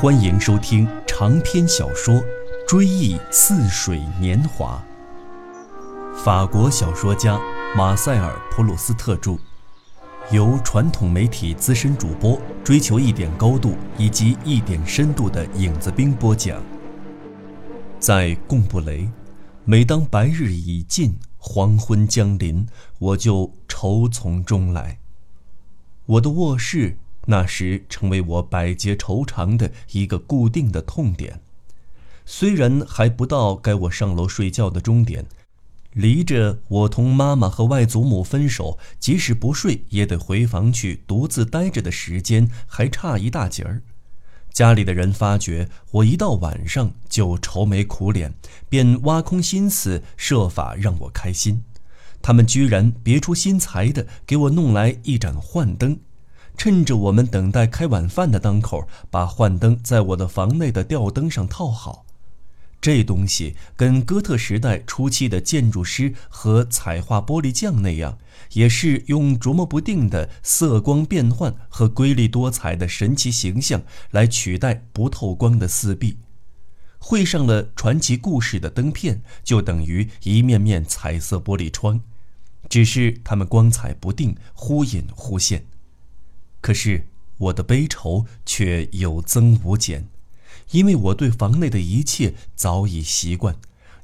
欢迎收听长篇小说《追忆似水年华》，法国小说家马塞尔·普鲁斯特著，由传统媒体资深主播追求一点高度以及一点深度的影子兵播讲。在贡布雷，每当白日已尽，黄昏降临，我就愁从中来。我的卧室。那时成为我百劫愁肠的一个固定的痛点，虽然还不到该我上楼睡觉的终点，离着我同妈妈和外祖母分手，即使不睡也得回房去独自待着的时间还差一大截儿。家里的人发觉我一到晚上就愁眉苦脸，便挖空心思设法让我开心。他们居然别出心裁的给我弄来一盏幻灯。趁着我们等待开晚饭的当口，把幻灯在我的房内的吊灯上套好。这东西跟哥特时代初期的建筑师和彩画玻璃匠那样，也是用琢磨不定的色光变幻和瑰丽多彩的神奇形象来取代不透光的四壁。绘上了传奇故事的灯片，就等于一面面彩色玻璃窗，只是它们光彩不定，忽隐忽现。可是我的悲愁却有增无减，因为我对房内的一切早已习惯，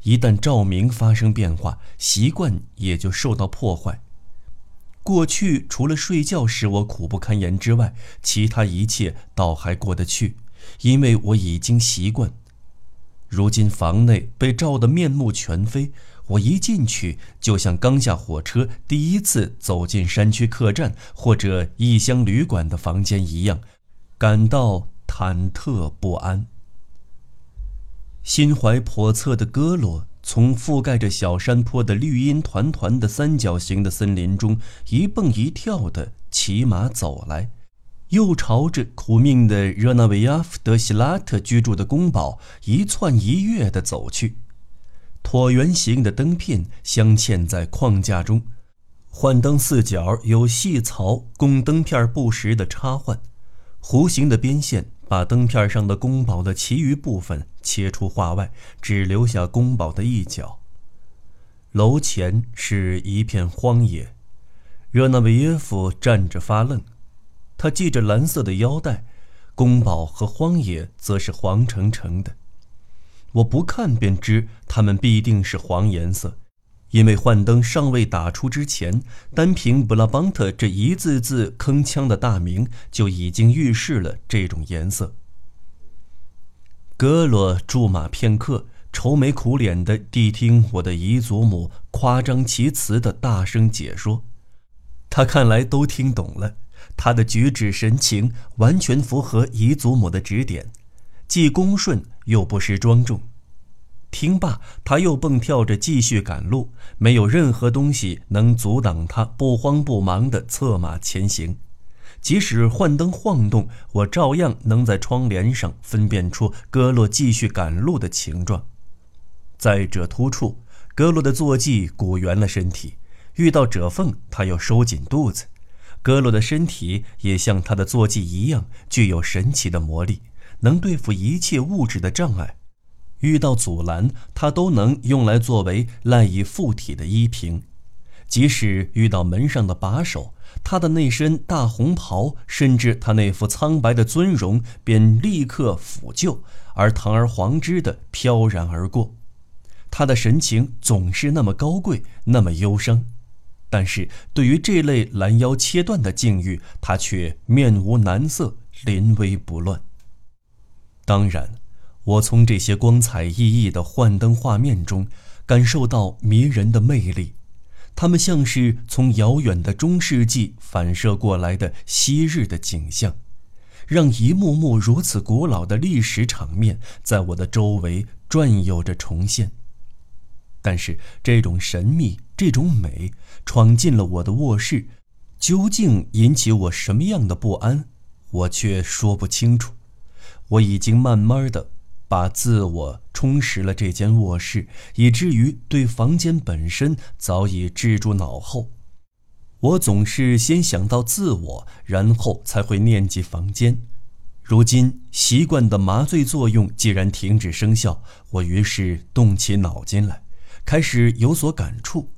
一旦照明发生变化，习惯也就受到破坏。过去除了睡觉使我苦不堪言之外，其他一切倒还过得去，因为我已经习惯。如今房内被照得面目全非。我一进去，就像刚下火车第一次走进山区客栈或者异乡旅馆的房间一样，感到忐忑不安。心怀叵测的戈洛从覆盖着小山坡的绿荫团团的三角形的森林中一蹦一跳地骑马走来，又朝着苦命的热那维亚夫德希拉特居住的宫堡一窜一跃地走去。椭圆形的灯片镶嵌在框架中，幻灯四角有细槽供灯片不时的插换，弧形的边线把灯片上的宫堡的其余部分切出画外，只留下宫堡的一角。楼前是一片荒野，热那维耶夫站着发愣，他系着蓝色的腰带，宫堡和荒野则是黄澄澄的。我不看便知，它们必定是黄颜色，因为幻灯尚未打出之前，单凭布拉邦特这一字字铿锵的大名就已经预示了这种颜色。格罗驻马片刻，愁眉苦脸地谛听我的姨祖母夸张其词的大声解说，他看来都听懂了，他的举止神情完全符合姨祖母的指点。既恭顺又不失庄重。听罢，他又蹦跳着继续赶路，没有任何东西能阻挡他不慌不忙地策马前行。即使幻灯晃动，我照样能在窗帘上分辨出戈洛继续赶路的形状。在褶突处，戈洛的坐骑鼓圆了身体；遇到褶缝，他又收紧肚子。戈洛的身体也像他的坐骑一样，具有神奇的魔力。能对付一切物质的障碍，遇到阻拦，它都能用来作为赖以附体的依凭；即使遇到门上的把手，他的那身大红袍，甚至他那副苍白的尊容，便立刻抚救，而堂而皇之的飘然而过。他的神情总是那么高贵，那么忧伤，但是对于这类拦腰切断的境遇，他却面无难色，临危不乱。当然，我从这些光彩熠熠的幻灯画面中感受到迷人的魅力，它们像是从遥远的中世纪反射过来的昔日的景象，让一幕幕如此古老的历史场面在我的周围转悠着重现。但是，这种神秘、这种美闯进了我的卧室，究竟引起我什么样的不安，我却说不清楚。我已经慢慢的把自我充实了这间卧室，以至于对房间本身早已置诸脑后。我总是先想到自我，然后才会念及房间。如今习惯的麻醉作用既然停止生效，我于是动起脑筋来，开始有所感触。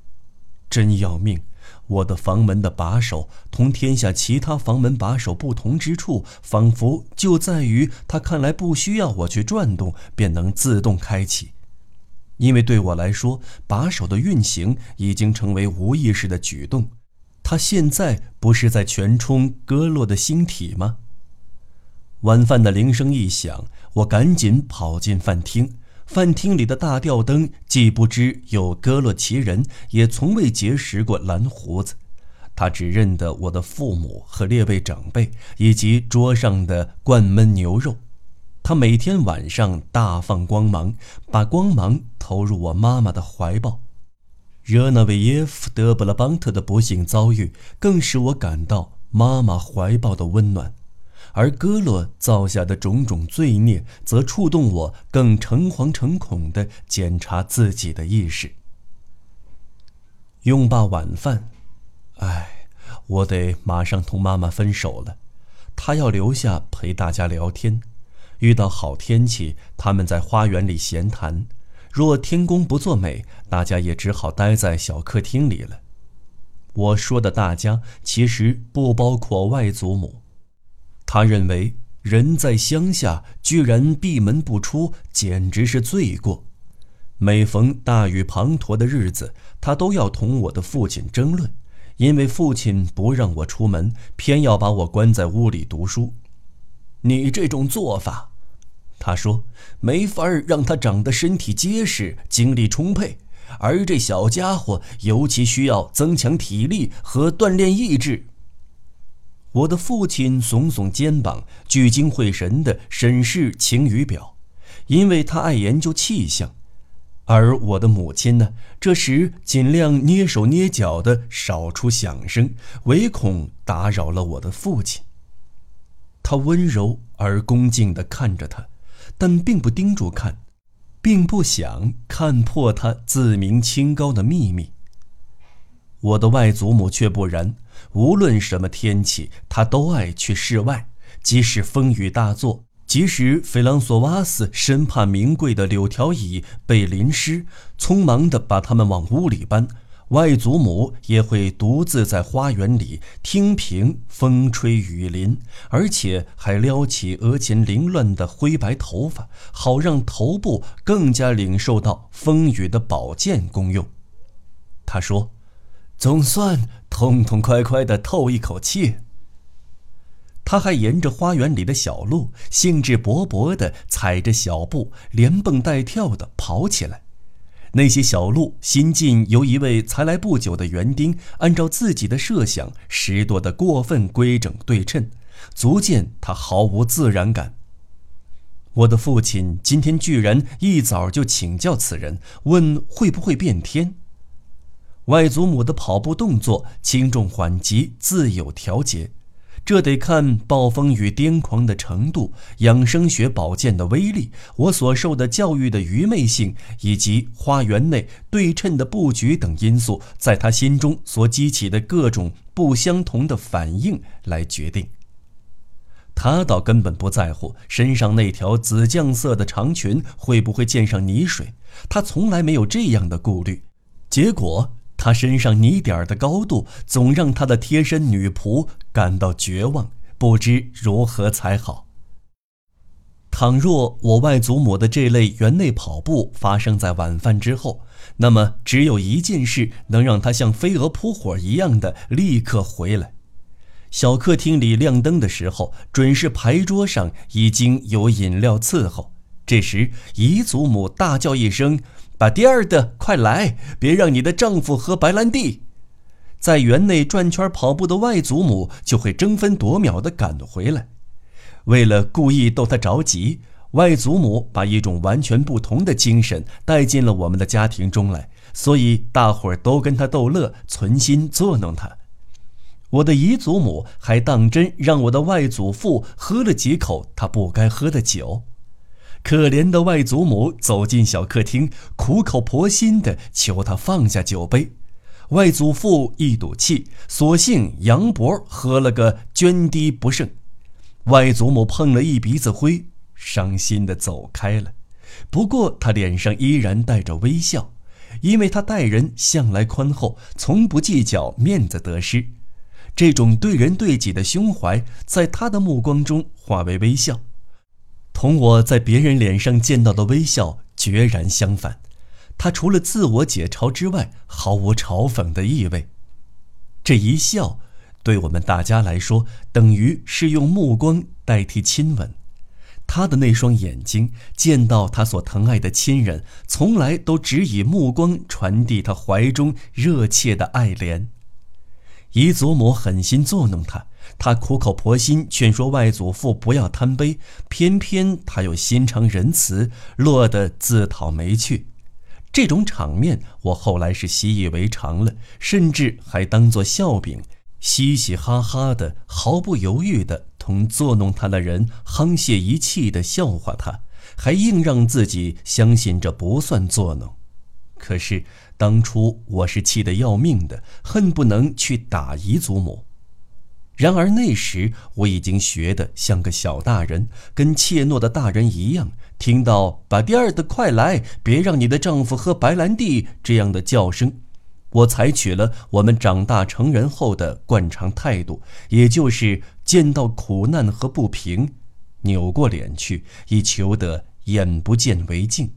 真要命！我的房门的把手同天下其他房门把手不同之处，仿佛就在于它看来不需要我去转动，便能自动开启。因为对我来说，把手的运行已经成为无意识的举动。它现在不是在全冲戈洛的星体吗？晚饭的铃声一响，我赶紧跑进饭厅。饭厅里的大吊灯既不知有戈洛奇人，也从未结识过蓝胡子。他只认得我的父母和列位长辈，以及桌上的灌焖牛肉。他每天晚上大放光芒，把光芒投入我妈妈的怀抱。热那维耶夫·德布拉邦特的不幸遭遇，更使我感到妈妈怀抱的温暖。而戈洛造下的种种罪孽，则触动我更诚惶诚恐地检查自己的意识。用罢晚饭，唉，我得马上同妈妈分手了。她要留下陪大家聊天，遇到好天气，他们在花园里闲谈；若天公不作美，大家也只好待在小客厅里了。我说的大家，其实不包括外祖母。他认为人在乡下居然闭门不出，简直是罪过。每逢大雨滂沱的日子，他都要同我的父亲争论，因为父亲不让我出门，偏要把我关在屋里读书。你这种做法，他说没法让他长得身体结实、精力充沛，而这小家伙尤其需要增强体力和锻炼意志。我的父亲耸耸肩膀，聚精会神地审视晴雨表，因为他爱研究气象；而我的母亲呢，这时尽量捏手捏脚地少出响声，唯恐打扰了我的父亲。他温柔而恭敬地看着他，但并不盯住看，并不想看破他自鸣清高的秘密。我的外祖母却不然。无论什么天气，他都爱去室外。即使风雨大作，即使菲朗索瓦斯生怕名贵的柳条椅被淋湿，匆忙地把它们往屋里搬，外祖母也会独自在花园里听凭风吹雨淋，而且还撩起额前凌乱的灰白头发，好让头部更加领受到风雨的保健功用。他说。总算痛痛快快的透一口气。他还沿着花园里的小路，兴致勃勃地踩着小步，连蹦带跳地跑起来。那些小路新近由一位才来不久的园丁按照自己的设想拾掇得过分规整对称，足见他毫无自然感。我的父亲今天居然一早就请教此人，问会不会变天。外祖母的跑步动作轻重缓急自有调节，这得看暴风雨癫狂的程度、养生学保健的威力、我所受的教育的愚昧性，以及花园内对称的布局等因素，在他心中所激起的各种不相同的反应来决定。他倒根本不在乎身上那条紫绛色的长裙会不会溅上泥水，他从来没有这样的顾虑。结果。他身上泥点儿的高度，总让他的贴身女仆感到绝望，不知如何才好。倘若我外祖母的这类园内跑步发生在晚饭之后，那么只有一件事能让他像飞蛾扑火一样的立刻回来。小客厅里亮灯的时候，准是牌桌上已经有饮料伺候。这时，姨祖母大叫一声。把第二的快来，别让你的丈夫喝白兰地。在园内转圈跑步的外祖母就会争分夺秒地赶回来。为了故意逗他着急，外祖母把一种完全不同的精神带进了我们的家庭中来，所以大伙儿都跟他逗乐，存心作弄他。我的姨祖母还当真让我的外祖父喝了几口他不该喝的酒。可怜的外祖母走进小客厅，苦口婆心地求他放下酒杯。外祖父一赌气，索性扬脖喝了个涓滴不剩。外祖母碰了一鼻子灰，伤心的走开了。不过他脸上依然带着微笑，因为他待人向来宽厚，从不计较面子得失。这种对人对己的胸怀，在他的目光中化为微笑，同我在别人脸上见到的微笑决然相反。他除了自我解嘲之外，毫无嘲讽的意味。这一笑，对我们大家来说，等于是用目光代替亲吻。他的那双眼睛见到他所疼爱的亲人，从来都只以目光传递他怀中热切的爱怜。姨祖母狠心作弄他，他苦口婆心劝说外祖父不要贪杯，偏偏他又心肠仁慈，落得自讨没趣。这种场面，我后来是习以为常了，甚至还当作笑柄，嘻嘻哈哈的，毫不犹豫的同作弄他的人沆瀣一气的笑话他，还硬让自己相信这不算作弄。可是当初我是气得要命的，恨不能去打姨祖母。然而那时我已经学得像个小大人，跟怯懦的大人一样。听到“把第二的快来，别让你的丈夫喝白兰地”这样的叫声，我采取了我们长大成人后的惯常态度，也就是见到苦难和不平，扭过脸去，以求得眼不见为净。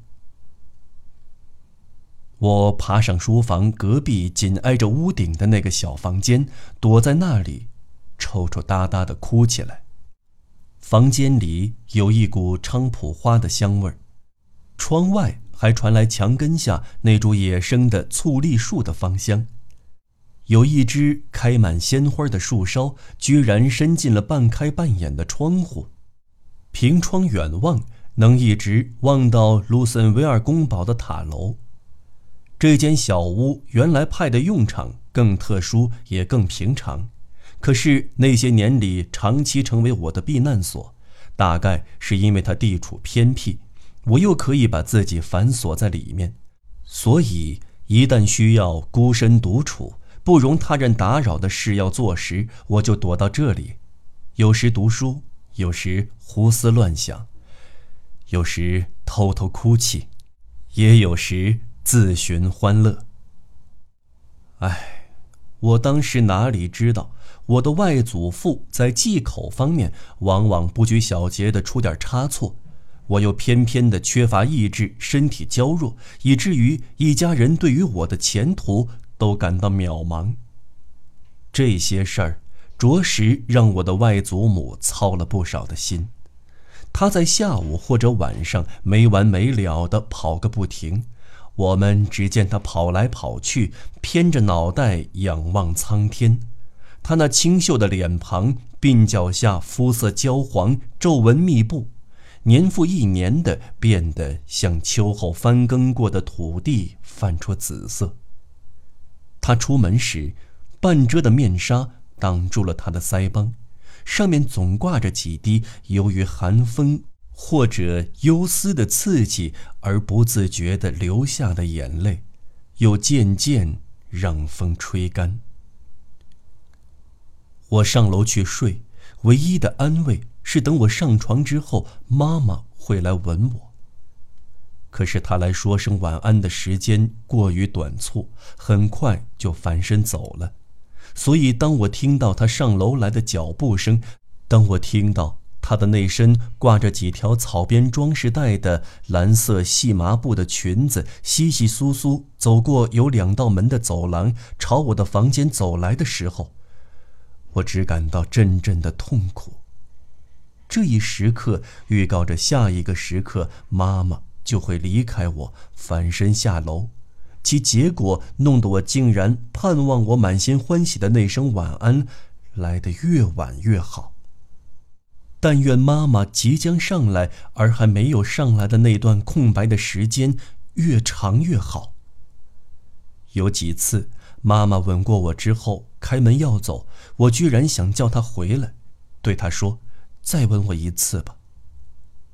我爬上书房隔壁紧挨着屋顶的那个小房间，躲在那里。抽抽搭搭的哭起来，房间里有一股菖蒲花的香味儿，窗外还传来墙根下那株野生的醋栗树的芳香。有一只开满鲜花的树梢，居然伸进了半开半掩的窗户，凭窗远望，能一直望到卢森维尔宫堡的塔楼。这间小屋原来派的用场更特殊，也更平常。可是那些年里长期成为我的避难所，大概是因为它地处偏僻，我又可以把自己反锁在里面，所以一旦需要孤身独处、不容他人打扰的事要做时，我就躲到这里，有时读书，有时胡思乱想，有时偷偷哭泣，也有时自寻欢乐。唉，我当时哪里知道？我的外祖父在忌口方面往往不拘小节的出点差错，我又偏偏的缺乏意志，身体娇弱，以至于一家人对于我的前途都感到渺茫。这些事儿着实让我的外祖母操了不少的心，她在下午或者晚上没完没了的跑个不停，我们只见他跑来跑去，偏着脑袋仰望苍天。他那清秀的脸庞，鬓角下肤色焦黄，皱纹密布，年复一年的变得像秋后翻耕过的土地，泛出紫色。他出门时，半遮的面纱挡住了他的腮帮，上面总挂着几滴由于寒风或者忧思的刺激而不自觉地流下的眼泪，又渐渐让风吹干。我上楼去睡，唯一的安慰是等我上床之后，妈妈会来吻我。可是她来说声晚安的时间过于短促，很快就翻身走了。所以当我听到她上楼来的脚步声，当我听到她的那身挂着几条草编装饰带的蓝色细麻布的裙子，稀稀疏疏走过有两道门的走廊，朝我的房间走来的时候，我只感到阵阵的痛苦。这一时刻预告着下一个时刻，妈妈就会离开我，翻身下楼，其结果弄得我竟然盼望我满心欢喜的那声晚安来得越晚越好。但愿妈妈即将上来而还没有上来的那段空白的时间越长越好。有几次。妈妈吻过我之后，开门要走，我居然想叫她回来，对她说：“再吻我一次吧。”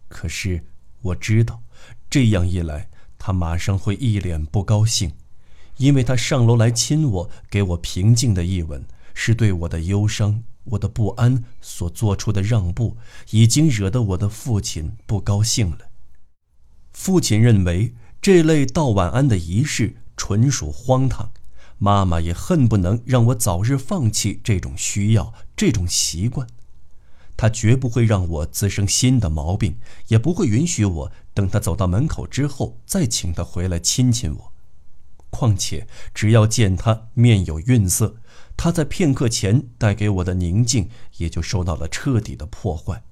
可是我知道，这样一来，她马上会一脸不高兴，因为她上楼来亲我，给我平静的一吻，是对我的忧伤我的不安所做出的让步，已经惹得我的父亲不高兴了。父亲认为这类道晚安的仪式纯属荒唐，妈妈也恨不能让我早日放弃这种需要、这种习惯。他绝不会让我滋生新的毛病，也不会允许我等他走到门口之后再请他回来亲亲我。况且，只要见他面有愠色，他在片刻前带给我的宁静也就受到了彻底的破坏。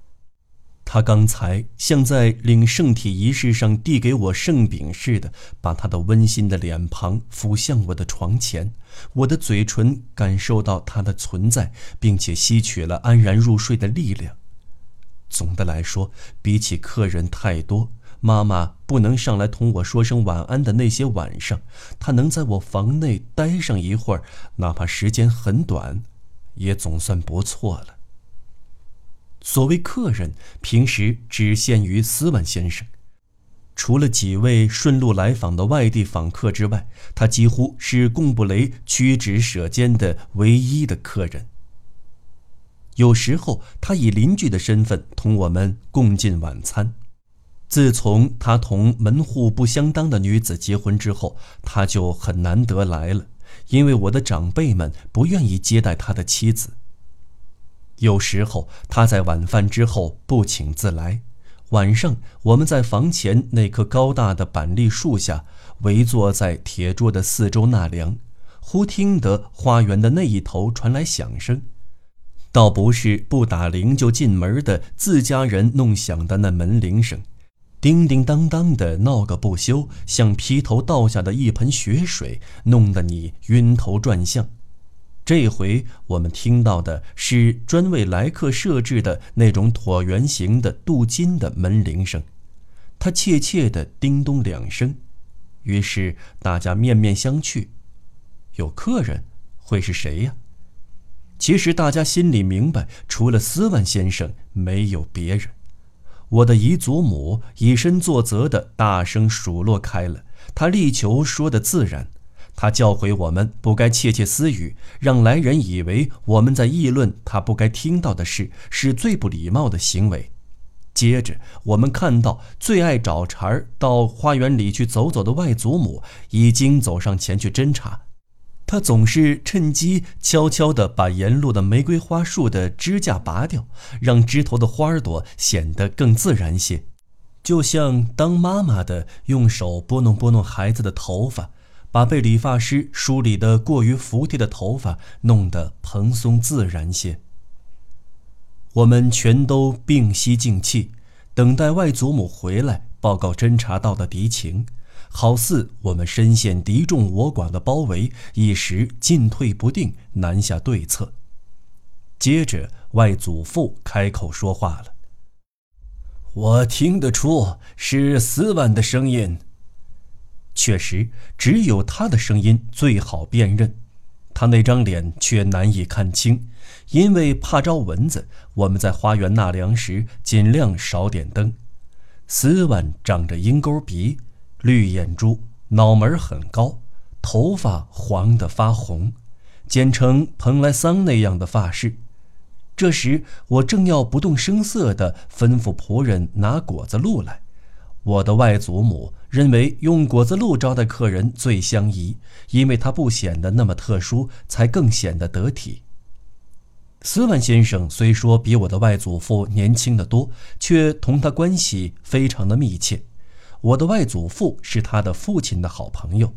他刚才像在领圣体仪式上递给我圣饼似的，把他的温馨的脸庞俯向我的床前，我的嘴唇感受到他的存在，并且吸取了安然入睡的力量。总的来说，比起客人太多。妈妈不能上来同我说声晚安的那些晚上，她能在我房内待上一会儿，哪怕时间很短，也总算不错了。所谓客人，平时只限于斯万先生，除了几位顺路来访的外地访客之外，他几乎是贡布雷屈指舍间的唯一的客人。有时候，他以邻居的身份同我们共进晚餐。自从他同门户不相当的女子结婚之后，他就很难得来了，因为我的长辈们不愿意接待他的妻子。有时候他在晚饭之后不请自来，晚上我们在房前那棵高大的板栗树下围坐在铁桌的四周纳凉，忽听得花园的那一头传来响声，倒不是不打铃就进门的自家人弄响的那门铃声。叮叮当当的闹个不休，像劈头倒下的一盆血水，弄得你晕头转向。这回我们听到的是专为来客设置的那种椭圆形的镀金的门铃声，它切切地叮咚两声，于是大家面面相觑。有客人，会是谁呀？其实大家心里明白，除了斯万先生，没有别人。我的姨祖母以身作则地大声数落开了，她力求说得自然。她教诲我们不该窃窃私语，让来人以为我们在议论他不该听到的事，是最不礼貌的行为。接着，我们看到最爱找茬儿到花园里去走走的外祖母已经走上前去侦查。他总是趁机悄悄地把沿路的玫瑰花树的枝架拔掉，让枝头的花朵显得更自然些，就像当妈妈的用手拨弄拨弄孩子的头发，把被理发师梳理得过于服帖的头发弄得蓬松自然些。我们全都屏息静气，等待外祖母回来报告侦查到的敌情。好似我们深陷敌众我寡的包围，一时进退不定，难下对策。接着，外祖父开口说话了：“我听得出是斯万的声音。确实，只有他的声音最好辨认。他那张脸却难以看清，因为怕招蚊子，我们在花园纳凉时尽量少点灯。斯万长着鹰钩鼻。”绿眼珠，脑门很高，头发黄得发红，剪成蓬莱桑那样的发饰。这时，我正要不动声色地吩咐仆人拿果子露来。我的外祖母认为用果子露招待客人最相宜，因为它不显得那么特殊，才更显得得体。斯万先生虽说比我的外祖父年轻得多，却同他关系非常的密切。我的外祖父是他的父亲的好朋友，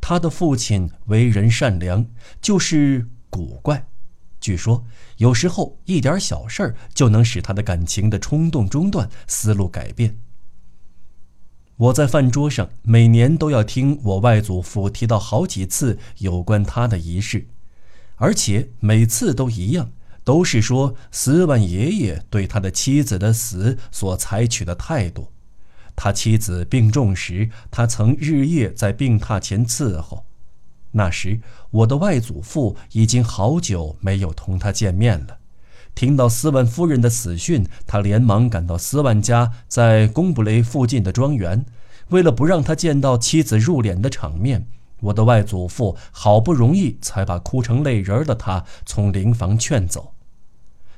他的父亲为人善良，就是古怪。据说有时候一点小事儿就能使他的感情的冲动中断，思路改变。我在饭桌上每年都要听我外祖父提到好几次有关他的仪式，而且每次都一样，都是说斯万爷爷对他的妻子的死所采取的态度。他妻子病重时，他曾日夜在病榻前伺候。那时，我的外祖父已经好久没有同他见面了。听到斯万夫人的死讯，他连忙赶到斯万家在贡布雷附近的庄园。为了不让他见到妻子入殓的场面，我的外祖父好不容易才把哭成泪人的他从灵房劝走。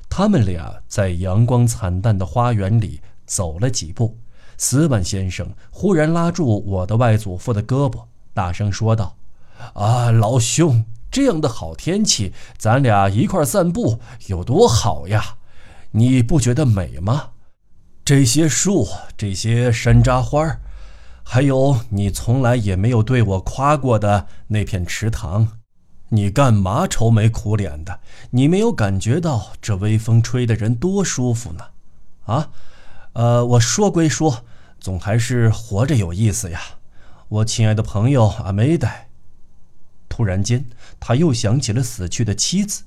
他们俩在阳光惨淡的花园里走了几步，斯万先生忽然拉住我的外祖父的胳膊，大声说道：“啊，老兄，这样的好天气，咱俩一块散步有多好呀？你不觉得美吗？这些树，这些山楂花，还有你从来也没有对我夸过的那片池塘。”你干嘛愁眉苦脸的？你没有感觉到这微风吹的人多舒服呢？啊，呃，我说归说，总还是活着有意思呀，我亲爱的朋友阿梅黛。突然间，他又想起了死去的妻子，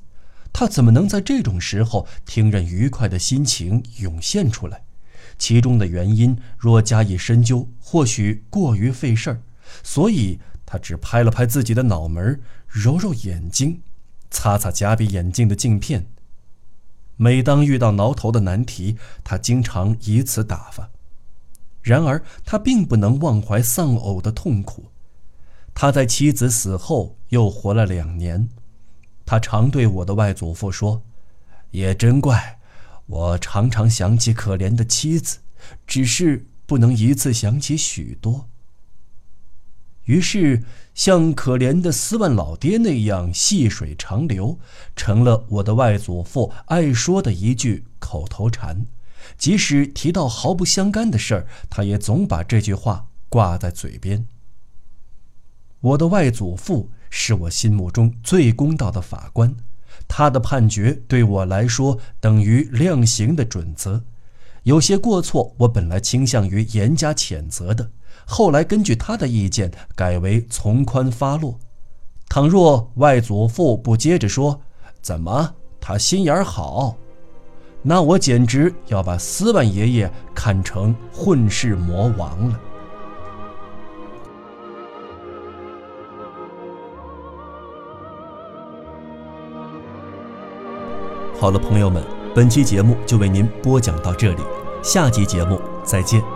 他怎么能在这种时候听任愉快的心情涌现出来？其中的原因若加以深究，或许过于费事儿，所以。他只拍了拍自己的脑门，揉揉眼睛，擦擦夹比眼镜的镜片。每当遇到挠头的难题，他经常以此打发。然而，他并不能忘怀丧偶的痛苦。他在妻子死后又活了两年。他常对我的外祖父说：“也真怪，我常常想起可怜的妻子，只是不能一次想起许多。”于是，像可怜的斯万老爹那样细水长流，成了我的外祖父爱说的一句口头禅。即使提到毫不相干的事儿，他也总把这句话挂在嘴边。我的外祖父是我心目中最公道的法官，他的判决对我来说等于量刑的准则。有些过错，我本来倾向于严加谴责的。后来根据他的意见改为从宽发落。倘若外祖父不接着说，怎么他心眼好，那我简直要把斯万爷爷看成混世魔王了。好了，朋友们，本期节目就为您播讲到这里，下期节目再见。